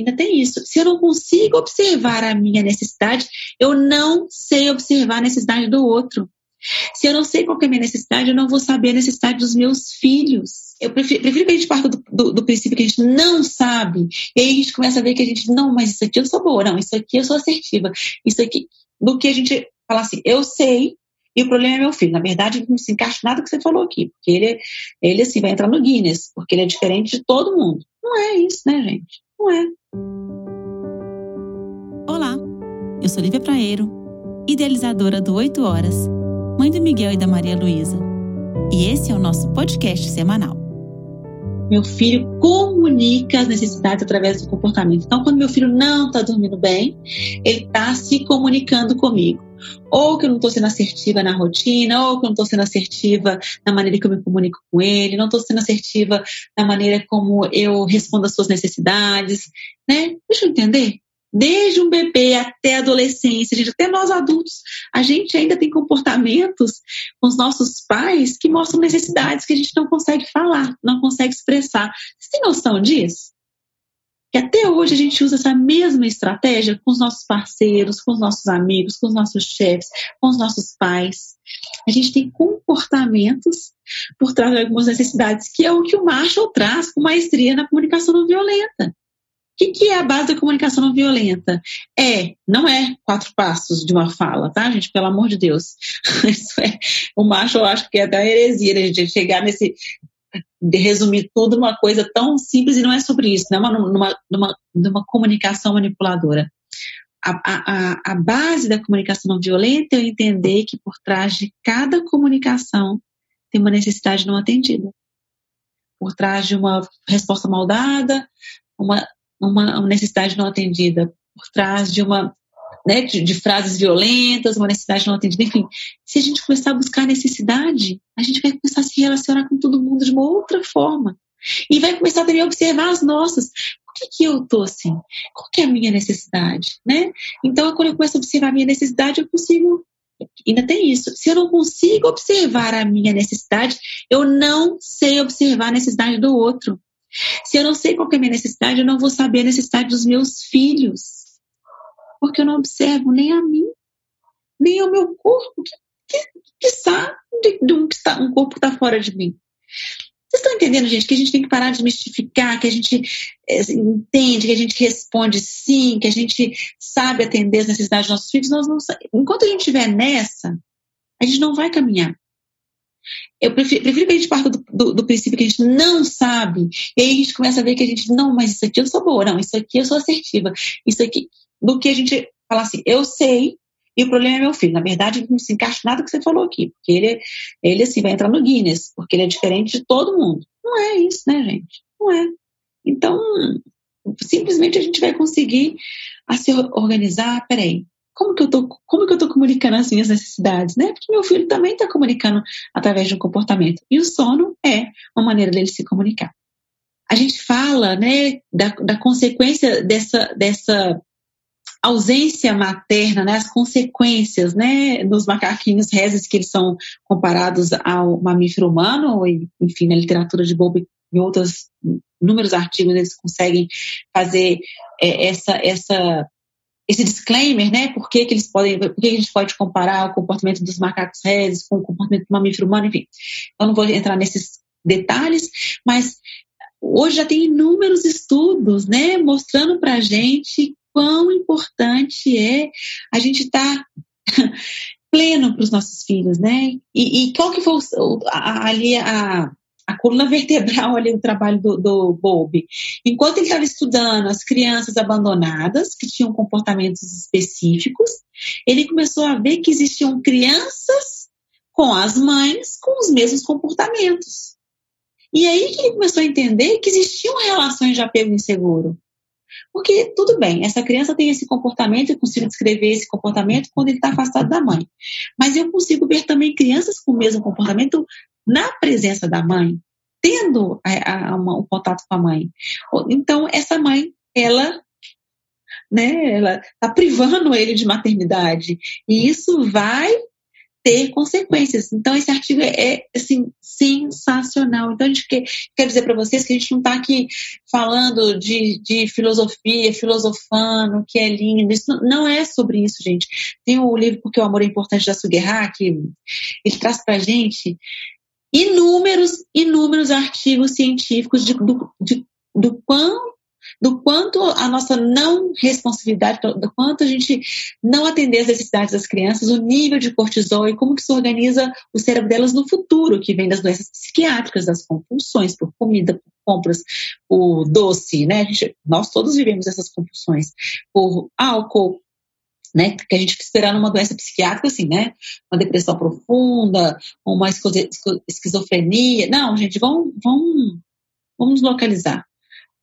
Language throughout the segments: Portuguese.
ainda tem isso. Se eu não consigo observar a minha necessidade, eu não sei observar a necessidade do outro. Se eu não sei qual é a minha necessidade, eu não vou saber a necessidade dos meus filhos. Eu prefiro, prefiro que a gente parta do, do, do, princípio que a gente não sabe. E aí a gente começa a ver que a gente, não, mas isso aqui eu sou boa, não, isso aqui eu sou assertiva, isso aqui. Do que a gente fala assim, eu sei, e o problema é meu filho. Na verdade, não se encaixa nada que você falou aqui, porque ele, ele assim, vai entrar no Guinness, porque ele é diferente de todo mundo. Não é isso, né, gente? Não é. Olá, eu sou Lívia Praeiro, idealizadora do 8 Horas mãe do Miguel e da Maria Luísa. E esse é o nosso podcast semanal. Meu filho comunica as necessidades através do comportamento. Então, quando meu filho não está dormindo bem, ele está se comunicando comigo. Ou que eu não estou sendo assertiva na rotina, ou que eu não estou sendo assertiva na maneira que eu me comunico com ele, não estou sendo assertiva na maneira como eu respondo às suas necessidades, né? Deixa eu entender desde um bebê até a adolescência, gente, até nós adultos, a gente ainda tem comportamentos com os nossos pais que mostram necessidades que a gente não consegue falar, não consegue expressar. Você tem noção disso? Que até hoje a gente usa essa mesma estratégia com os nossos parceiros, com os nossos amigos, com os nossos chefes, com os nossos pais. A gente tem comportamentos por trás de algumas necessidades, que é o que o Marshall traz com maestria na comunicação não violenta que, que é a base da comunicação não violenta? É, não é quatro passos de uma fala, tá, gente? Pelo amor de Deus. Isso é, o macho, eu acho que é da heresia, né, gente, chegar nesse, de resumir tudo numa coisa tão simples e não é sobre isso, não é uma, numa, numa, numa comunicação manipuladora. A, a, a base da comunicação não violenta é eu entender que por trás de cada comunicação tem uma necessidade não atendida. Por trás de uma resposta mal dada, uma uma necessidade não atendida por trás de uma né, de, de, frases violentas, uma necessidade não atendida, enfim. Se a gente começar a buscar necessidade, a gente vai começar a se relacionar com todo mundo de uma outra forma. E vai começar também a observar as nossas. Por que, que eu tô assim? Qual que é a minha necessidade? Né? Então, quando eu começo a observar a minha necessidade, eu consigo. Ainda tem isso. Se eu não consigo observar a minha necessidade, eu não sei observar a necessidade do outro. Se eu não sei qual é a minha necessidade, eu não vou saber a necessidade dos meus filhos. Porque eu não observo nem a mim, nem ao meu corpo, que, que, que está, de, um, um corpo que está fora de mim. Vocês estão entendendo, gente, que a gente tem que parar de mistificar, que a gente é, entende, que a gente responde sim, que a gente sabe atender as necessidades dos nossos filhos. Nós não, enquanto a gente estiver nessa, a gente não vai caminhar. Eu prefiro, prefiro, que a gente parta do, do, do, princípio que a gente não sabe, e aí a gente começa a ver que a gente, não, mas isso aqui eu sou boa, não, isso aqui eu sou assertiva, isso aqui, do que a gente fala assim, eu sei, e o problema é meu filho. Na verdade, não se encaixa nada que você falou aqui, porque ele, ele assim, vai entrar no Guinness, porque ele é diferente de todo mundo. Não é isso, né, gente? Não é. Então, simplesmente a gente vai conseguir a se organizar, peraí, como que eu tô, como que eu tô comunicando as minhas necessidades, né? Porque meu filho também está comunicando através de um comportamento. E o sono é uma maneira dele se comunicar. A gente fala, né, da, da consequência dessa, dessa ausência materna, né, as consequências, né, nos macaquinhos rezes que eles são comparados ao mamífero humano, e, enfim, na literatura de Bowlby e outros inúmeros artigos eles conseguem fazer é, essa, essa esse disclaimer, né? Por que, que eles podem, por que a gente pode comparar o comportamento dos macacos reses com o comportamento do mamífero humano, enfim. Eu não vou entrar nesses detalhes, mas hoje já tem inúmeros estudos, né, mostrando para gente quão importante é a gente estar tá pleno para os nossos filhos, né? E, e, qual que foi ali a a coluna vertebral ali, o trabalho do, do Bowlby. Enquanto ele estava estudando as crianças abandonadas, que tinham comportamentos específicos, ele começou a ver que existiam crianças com as mães com os mesmos comportamentos. E aí que ele começou a entender que existiam relações de apego inseguro. Porque, tudo bem, essa criança tem esse comportamento, eu consigo descrever esse comportamento quando ele está afastado da mãe. Mas eu consigo ver também crianças com o mesmo comportamento na presença da mãe, tendo a, a, um contato com a mãe. Então, essa mãe, ela né, ela está privando ele de maternidade. E isso vai ter consequências. Então, esse artigo é, assim, sensacional. Então, a gente quer, quer dizer para vocês que a gente não está aqui falando de, de filosofia, filosofando, que é lindo. Isso não, é sobre isso, gente. Tem o livro Porque o Amor é Importante da Suguerra, que ele traz para gente inúmeros, inúmeros artigos científicos de, do, de, do quão do quanto a nossa não responsividade, do quanto a gente não atender as necessidades das crianças, o nível de cortisol e como que se organiza o cérebro delas no futuro, que vem das doenças psiquiátricas, das compulsões por comida, por compras, por doce, né? Gente, nós todos vivemos essas compulsões, por álcool, né, que a gente fica esperando uma doença psiquiátrica, assim, né, uma depressão profunda, uma esquizofrenia. Não, gente, vamos, vamos, vamos nos localizar.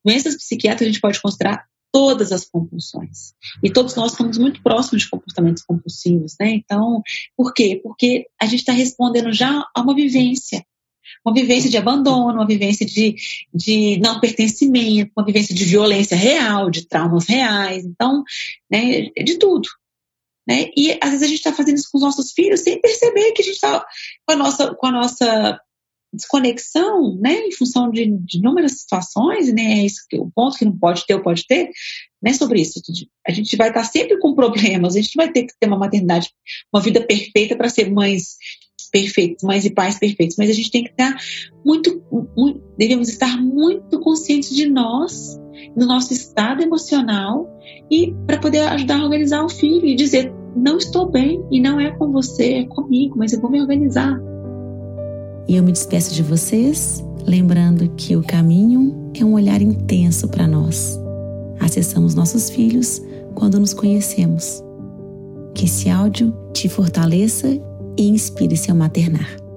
Doenças psiquiátricas a gente pode considerar todas as compulsões. E todos nós estamos muito próximos de comportamentos compulsivos, né? Então, por quê? Porque a gente está respondendo já a uma vivência. Uma vivência de abandono, uma vivência de, de não pertencimento, uma vivência de violência real, de traumas reais. Então, né, de tudo. Né? E às vezes a gente está fazendo isso com os nossos filhos sem perceber que a gente está com a nossa, com a nossa desconexão, né, em função de, de inúmeras situações, né, é isso que, o ponto que não pode ter ou pode ter, né, sobre isso. A gente vai estar sempre com problemas, a gente vai ter que ter uma maternidade, uma vida perfeita para ser mães perfeitas, mães e pais perfeitos, mas a gente tem que estar muito, muito devemos estar muito conscientes de nós, do nosso estado emocional e para poder ajudar a organizar o filho e dizer não estou bem e não é com você, é comigo, mas eu vou me organizar. E eu me despeço de vocês, lembrando que o caminho é um olhar intenso para nós. Acessamos nossos filhos quando nos conhecemos. Que esse áudio te fortaleça e inspire seu maternar.